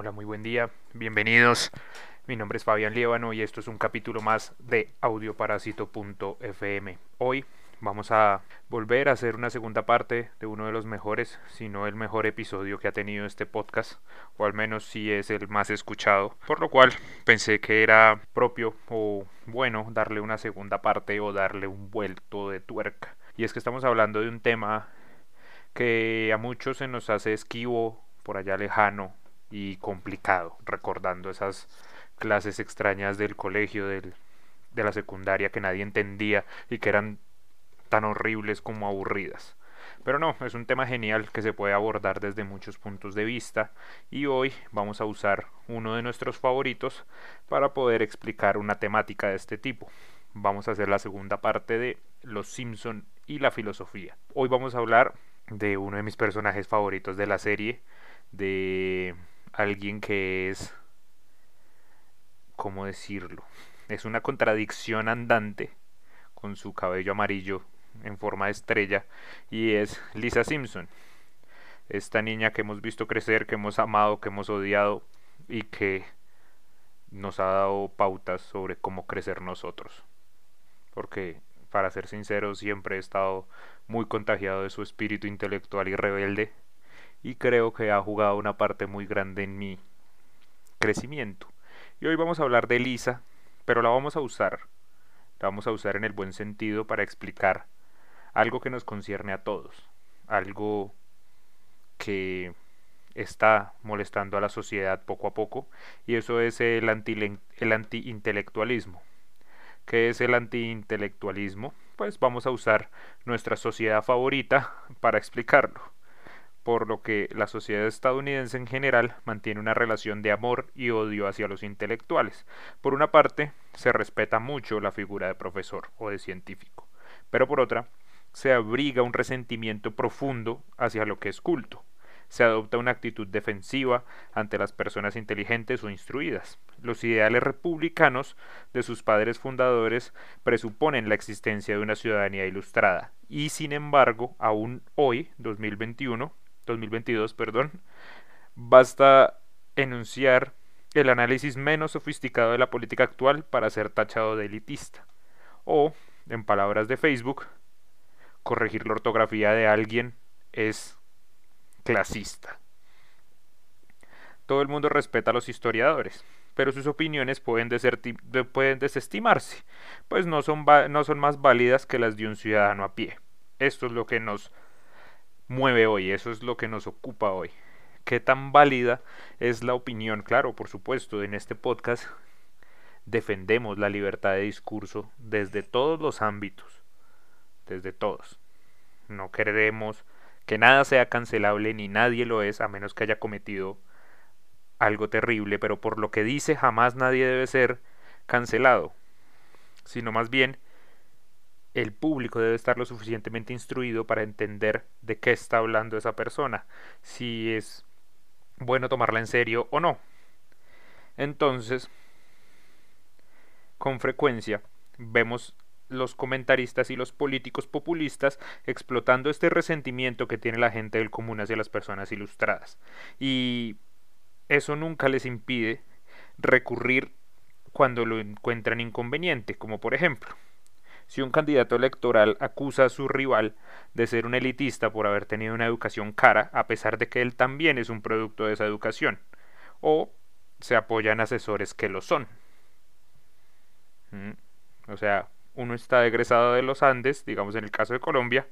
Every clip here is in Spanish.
Hola, muy buen día, bienvenidos. Mi nombre es Fabián Liévano y esto es un capítulo más de audioparásito.fm. Hoy vamos a volver a hacer una segunda parte de uno de los mejores, si no el mejor episodio que ha tenido este podcast, o al menos si es el más escuchado, por lo cual pensé que era propio o bueno darle una segunda parte o darle un vuelto de tuerca. Y es que estamos hablando de un tema que a muchos se nos hace esquivo, por allá lejano y complicado, recordando esas clases extrañas del colegio, del, de la secundaria que nadie entendía y que eran tan horribles como aburridas. Pero no, es un tema genial que se puede abordar desde muchos puntos de vista y hoy vamos a usar uno de nuestros favoritos para poder explicar una temática de este tipo. Vamos a hacer la segunda parte de Los Simpson y la filosofía. Hoy vamos a hablar de uno de mis personajes favoritos de la serie, de alguien que es, ¿cómo decirlo? Es una contradicción andante con su cabello amarillo en forma de estrella y es Lisa Simpson. Esta niña que hemos visto crecer, que hemos amado, que hemos odiado y que nos ha dado pautas sobre cómo crecer nosotros. Porque, para ser sincero, siempre he estado muy contagiado de su espíritu intelectual y rebelde y creo que ha jugado una parte muy grande en mi crecimiento. Y hoy vamos a hablar de Lisa, pero la vamos a usar, la vamos a usar en el buen sentido para explicar algo que nos concierne a todos, algo que está molestando a la sociedad poco a poco, y eso es el, anti, el antiintelectualismo. ¿Qué es el antiintelectualismo? Pues vamos a usar nuestra sociedad favorita para explicarlo por lo que la sociedad estadounidense en general mantiene una relación de amor y odio hacia los intelectuales. Por una parte, se respeta mucho la figura de profesor o de científico, pero por otra, se abriga un resentimiento profundo hacia lo que es culto. Se adopta una actitud defensiva ante las personas inteligentes o instruidas. Los ideales republicanos de sus padres fundadores presuponen la existencia de una ciudadanía ilustrada, y sin embargo, aún hoy, 2021, 2022, perdón, basta enunciar el análisis menos sofisticado de la política actual para ser tachado de elitista. O, en palabras de Facebook, corregir la ortografía de alguien es clasista. Todo el mundo respeta a los historiadores, pero sus opiniones pueden, desestimarse, pues no son más válidas que las de un ciudadano a pie. Esto es lo que nos mueve hoy, eso es lo que nos ocupa hoy. ¿Qué tan válida es la opinión? Claro, por supuesto, en este podcast defendemos la libertad de discurso desde todos los ámbitos desde todos. No queremos que nada sea cancelable ni nadie lo es a menos que haya cometido algo terrible, pero por lo que dice jamás nadie debe ser cancelado, sino más bien el público debe estar lo suficientemente instruido para entender de qué está hablando esa persona, si es bueno tomarla en serio o no. Entonces, con frecuencia vemos los comentaristas y los políticos populistas explotando este resentimiento que tiene la gente del común hacia las personas ilustradas. Y eso nunca les impide recurrir cuando lo encuentran inconveniente, como por ejemplo, si un candidato electoral acusa a su rival de ser un elitista por haber tenido una educación cara, a pesar de que él también es un producto de esa educación, o se apoyan asesores que lo son. ¿Mm? O sea, uno está egresado de los Andes, digamos en el caso de Colombia,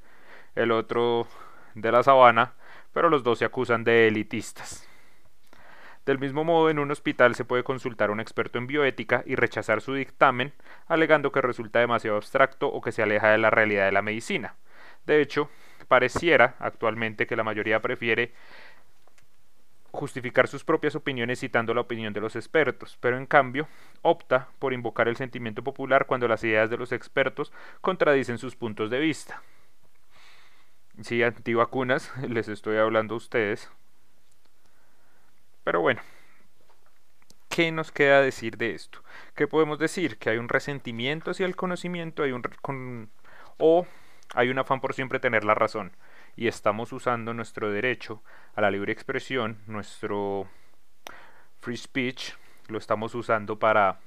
el otro de la Sabana, pero los dos se acusan de elitistas. Del mismo modo, en un hospital se puede consultar a un experto en bioética y rechazar su dictamen, alegando que resulta demasiado abstracto o que se aleja de la realidad de la medicina. De hecho, pareciera actualmente que la mayoría prefiere justificar sus propias opiniones citando la opinión de los expertos, pero en cambio opta por invocar el sentimiento popular cuando las ideas de los expertos contradicen sus puntos de vista. Sí, antivacunas, les estoy hablando a ustedes. Pero bueno, ¿qué nos queda decir de esto? ¿Qué podemos decir? Que hay un resentimiento hacia el conocimiento, hay un o hay un afán por siempre tener la razón y estamos usando nuestro derecho a la libre expresión, nuestro free speech lo estamos usando para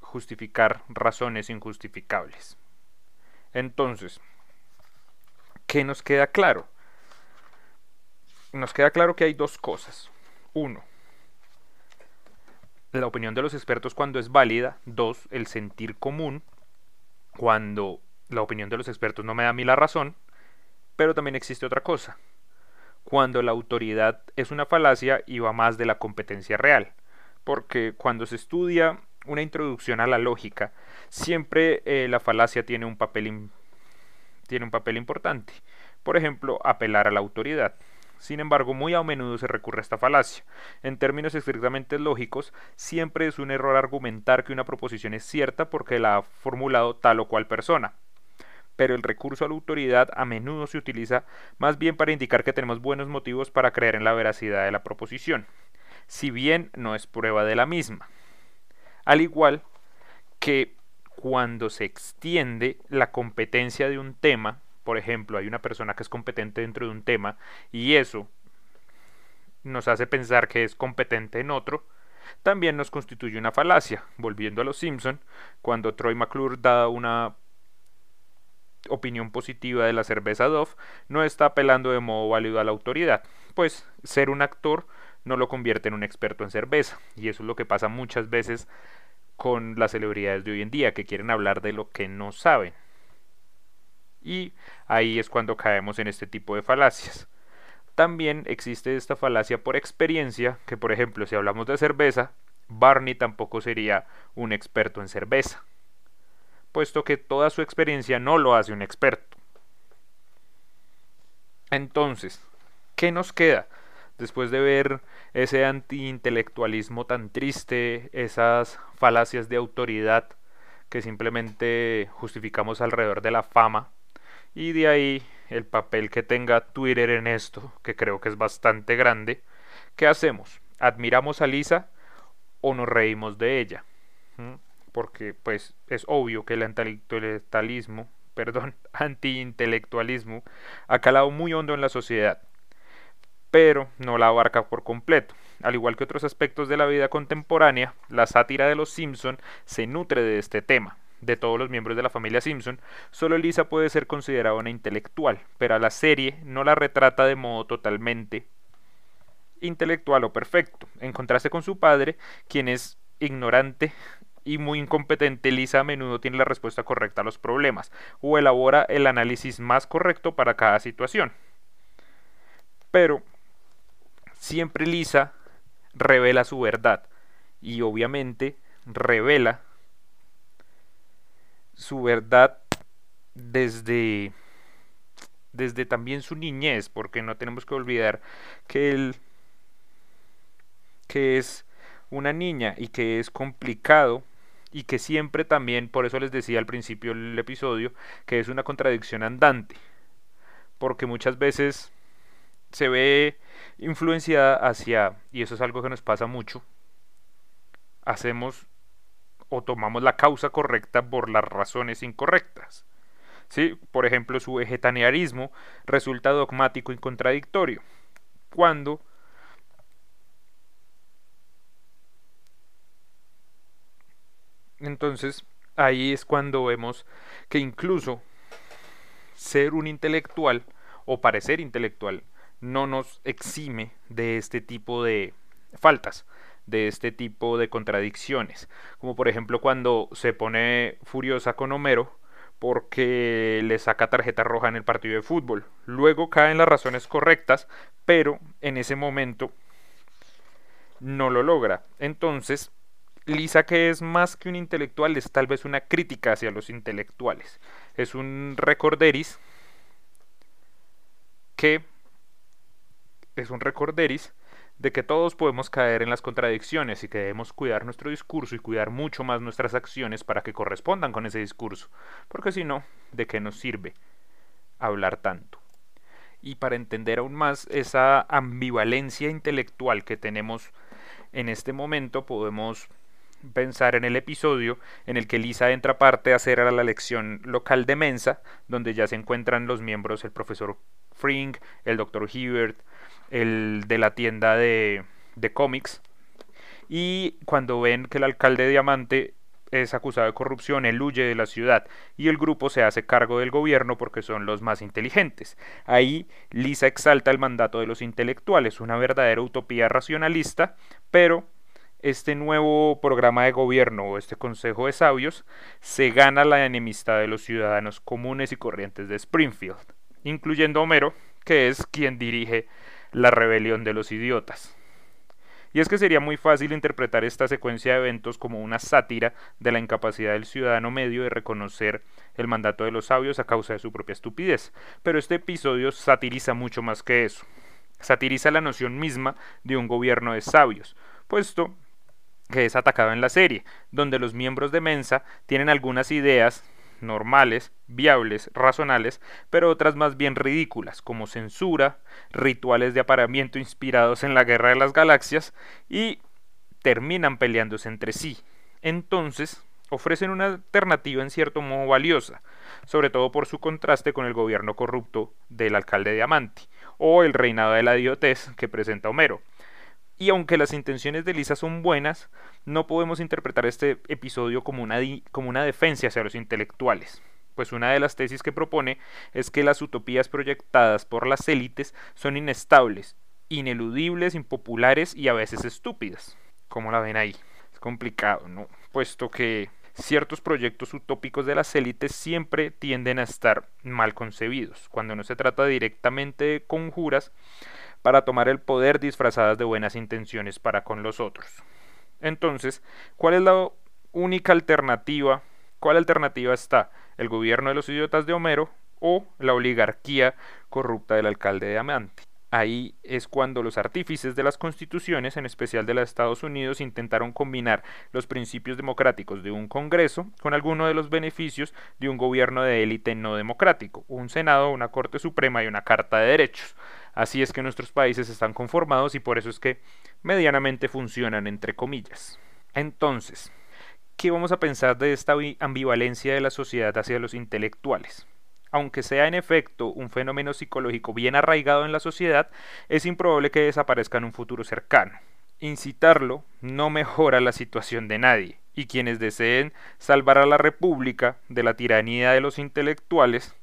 justificar razones injustificables. Entonces, ¿qué nos queda claro? Nos queda claro que hay dos cosas. Uno, la opinión de los expertos cuando es válida. Dos, el sentir común cuando la opinión de los expertos no me da a mí la razón. Pero también existe otra cosa. Cuando la autoridad es una falacia y va más de la competencia real. Porque cuando se estudia una introducción a la lógica, siempre eh, la falacia tiene un papel tiene un papel importante. Por ejemplo, apelar a la autoridad. Sin embargo, muy a menudo se recurre a esta falacia. En términos estrictamente lógicos, siempre es un error argumentar que una proposición es cierta porque la ha formulado tal o cual persona. Pero el recurso a la autoridad a menudo se utiliza más bien para indicar que tenemos buenos motivos para creer en la veracidad de la proposición, si bien no es prueba de la misma. Al igual que cuando se extiende la competencia de un tema, por ejemplo, hay una persona que es competente dentro de un tema y eso nos hace pensar que es competente en otro, también nos constituye una falacia. Volviendo a los Simpson, cuando Troy McClure da una opinión positiva de la cerveza Dove, no está apelando de modo válido a la autoridad, pues ser un actor no lo convierte en un experto en cerveza, y eso es lo que pasa muchas veces con las celebridades de hoy en día, que quieren hablar de lo que no saben. Y ahí es cuando caemos en este tipo de falacias. También existe esta falacia por experiencia, que por ejemplo si hablamos de cerveza, Barney tampoco sería un experto en cerveza, puesto que toda su experiencia no lo hace un experto. Entonces, ¿qué nos queda? Después de ver ese antiintelectualismo tan triste, esas falacias de autoridad que simplemente justificamos alrededor de la fama, y de ahí el papel que tenga Twitter en esto, que creo que es bastante grande. ¿Qué hacemos? ¿Admiramos a Lisa o nos reímos de ella? ¿Mm? Porque pues es obvio que el antiintelectualismo, perdón, antiintelectualismo ha calado muy hondo en la sociedad, pero no la abarca por completo. Al igual que otros aspectos de la vida contemporánea, la sátira de los Simpson se nutre de este tema de todos los miembros de la familia Simpson, solo Lisa puede ser considerada una intelectual, pero a la serie no la retrata de modo totalmente intelectual o perfecto. En contraste con su padre, quien es ignorante y muy incompetente, Lisa a menudo tiene la respuesta correcta a los problemas o elabora el análisis más correcto para cada situación. Pero siempre Lisa revela su verdad y obviamente revela su verdad desde desde también su niñez, porque no tenemos que olvidar que él que es una niña y que es complicado y que siempre también, por eso les decía al principio del episodio, que es una contradicción andante, porque muchas veces se ve influenciada hacia, y eso es algo que nos pasa mucho, hacemos o tomamos la causa correcta por las razones incorrectas. ¿Sí? Por ejemplo, su vegetarianismo resulta dogmático y contradictorio. Cuando entonces ahí es cuando vemos que incluso ser un intelectual o parecer intelectual no nos exime de este tipo de faltas de este tipo de contradicciones, como por ejemplo cuando se pone furiosa con Homero porque le saca tarjeta roja en el partido de fútbol. Luego caen las razones correctas, pero en ese momento no lo logra. Entonces, Lisa, que es más que un intelectual, es tal vez una crítica hacia los intelectuales. Es un recorderis que es un recorderis de que todos podemos caer en las contradicciones y que debemos cuidar nuestro discurso y cuidar mucho más nuestras acciones para que correspondan con ese discurso, porque si no, ¿de qué nos sirve hablar tanto? Y para entender aún más esa ambivalencia intelectual que tenemos en este momento, podemos pensar en el episodio en el que Lisa entra parte a hacer a la lección local de Mensa, donde ya se encuentran los miembros, el profesor Fring, el doctor Hibbert, el de la tienda de, de cómics. Y cuando ven que el alcalde Diamante es acusado de corrupción, él huye de la ciudad y el grupo se hace cargo del gobierno porque son los más inteligentes. Ahí Lisa exalta el mandato de los intelectuales, una verdadera utopía racionalista, pero este nuevo programa de gobierno o este consejo de sabios se gana la enemistad de los ciudadanos comunes y corrientes de Springfield, incluyendo Homero, que es quien dirige la rebelión de los idiotas. Y es que sería muy fácil interpretar esta secuencia de eventos como una sátira de la incapacidad del ciudadano medio de reconocer el mandato de los sabios a causa de su propia estupidez, pero este episodio satiriza mucho más que eso. Satiriza la noción misma de un gobierno de sabios, puesto que es atacado en la serie, donde los miembros de Mensa tienen algunas ideas normales, viables, razonables, pero otras más bien ridículas, como censura, rituales de apareamiento inspirados en la Guerra de las Galaxias y terminan peleándose entre sí. Entonces, ofrecen una alternativa en cierto modo valiosa, sobre todo por su contraste con el gobierno corrupto del alcalde Diamanti, o el reinado de la idiotez que presenta Homero, y aunque las intenciones de Lisa son buenas, no podemos interpretar este episodio como una, como una defensa hacia los intelectuales, pues una de las tesis que propone es que las utopías proyectadas por las élites son inestables, ineludibles, impopulares y a veces estúpidas. ¿Cómo la ven ahí? Es complicado, ¿no? Puesto que ciertos proyectos utópicos de las élites siempre tienden a estar mal concebidos. Cuando no se trata directamente de conjuras, para tomar el poder disfrazadas de buenas intenciones para con los otros. Entonces, ¿cuál es la única alternativa? ¿Cuál alternativa está? ¿El gobierno de los idiotas de Homero o la oligarquía corrupta del alcalde de Amante? Ahí es cuando los artífices de las constituciones, en especial de los Estados Unidos, intentaron combinar los principios democráticos de un Congreso con alguno de los beneficios de un gobierno de élite no democrático, un Senado, una Corte Suprema y una Carta de Derechos. Así es que nuestros países están conformados y por eso es que medianamente funcionan entre comillas. Entonces, ¿qué vamos a pensar de esta ambivalencia de la sociedad hacia los intelectuales? aunque sea en efecto un fenómeno psicológico bien arraigado en la sociedad, es improbable que desaparezca en un futuro cercano. Incitarlo no mejora la situación de nadie, y quienes deseen salvar a la República de la tiranía de los intelectuales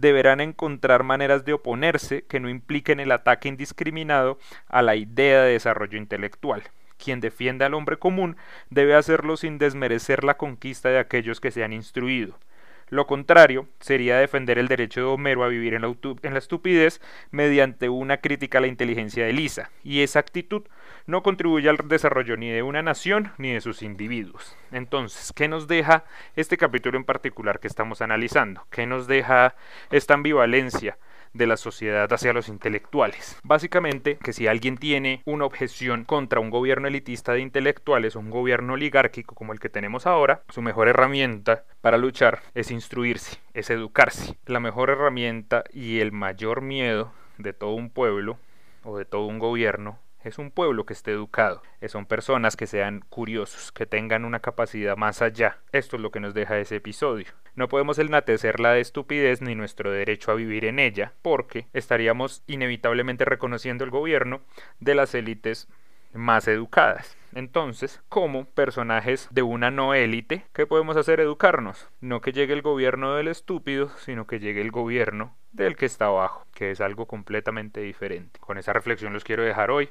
deberán encontrar maneras de oponerse que no impliquen el ataque indiscriminado a la idea de desarrollo intelectual. Quien defienda al hombre común debe hacerlo sin desmerecer la conquista de aquellos que se han instruido, lo contrario sería defender el derecho de Homero a vivir en la, estupidez mediante una crítica a la inteligencia de Lisa, y esa actitud no contribuye al desarrollo ni de una nación ni de sus individuos. Entonces, ¿qué nos deja este capítulo en particular que estamos analizando? ¿Qué nos deja esta ambivalencia? De la sociedad hacia los intelectuales. Básicamente que si alguien tiene una objeción contra un gobierno elitista de intelectuales o un gobierno oligárquico como el que tenemos ahora, su mejor herramienta para luchar es instruirse, es educarse. La mejor herramienta y el mayor miedo de todo un pueblo o de todo un gobierno es un pueblo que esté educado, son personas que sean curiosos, que tengan una capacidad más allá. Esto es lo que nos deja ese episodio. No podemos enaltecer la de estupidez ni nuestro derecho a vivir en ella, porque estaríamos inevitablemente reconociendo el gobierno de las élites más educadas. Entonces, como personajes de una no élite, ¿qué podemos hacer? Educarnos. No que llegue el gobierno del estúpido, sino que llegue el gobierno del que está abajo, que es algo completamente diferente. Con esa reflexión los quiero dejar hoy.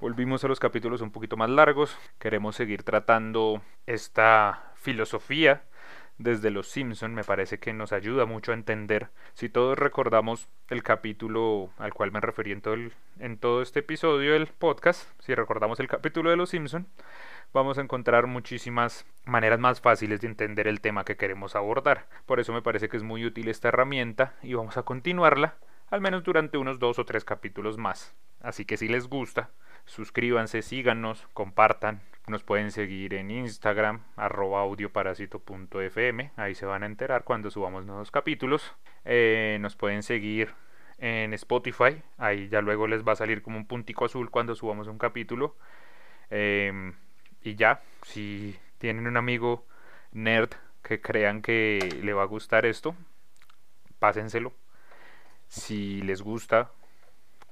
Volvimos a los capítulos un poquito más largos. Queremos seguir tratando esta filosofía desde Los Simpson me parece que nos ayuda mucho a entender. Si todos recordamos el capítulo al cual me referí en todo, en todo este episodio del podcast, si recordamos el capítulo de Los Simpson, vamos a encontrar muchísimas maneras más fáciles de entender el tema que queremos abordar. Por eso me parece que es muy útil esta herramienta y vamos a continuarla al menos durante unos dos o tres capítulos más. Así que si les gusta, suscríbanse, síganos, compartan, nos pueden seguir en Instagram, arroba audioparásito.fm. Ahí se van a enterar cuando subamos nuevos capítulos. Eh, nos pueden seguir en Spotify. Ahí ya luego les va a salir como un puntico azul cuando subamos un capítulo. Em, y ya, si tienen un amigo nerd que crean que le va a gustar esto, pásenselo. Si les gusta,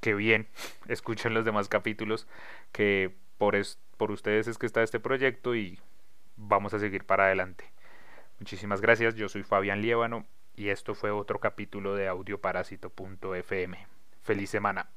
que bien, escuchen los demás capítulos, que por, por ustedes es que está este proyecto y vamos a seguir para adelante. Muchísimas gracias, yo soy Fabián Liévano y esto fue otro capítulo de audioparásito.fm. Feliz semana.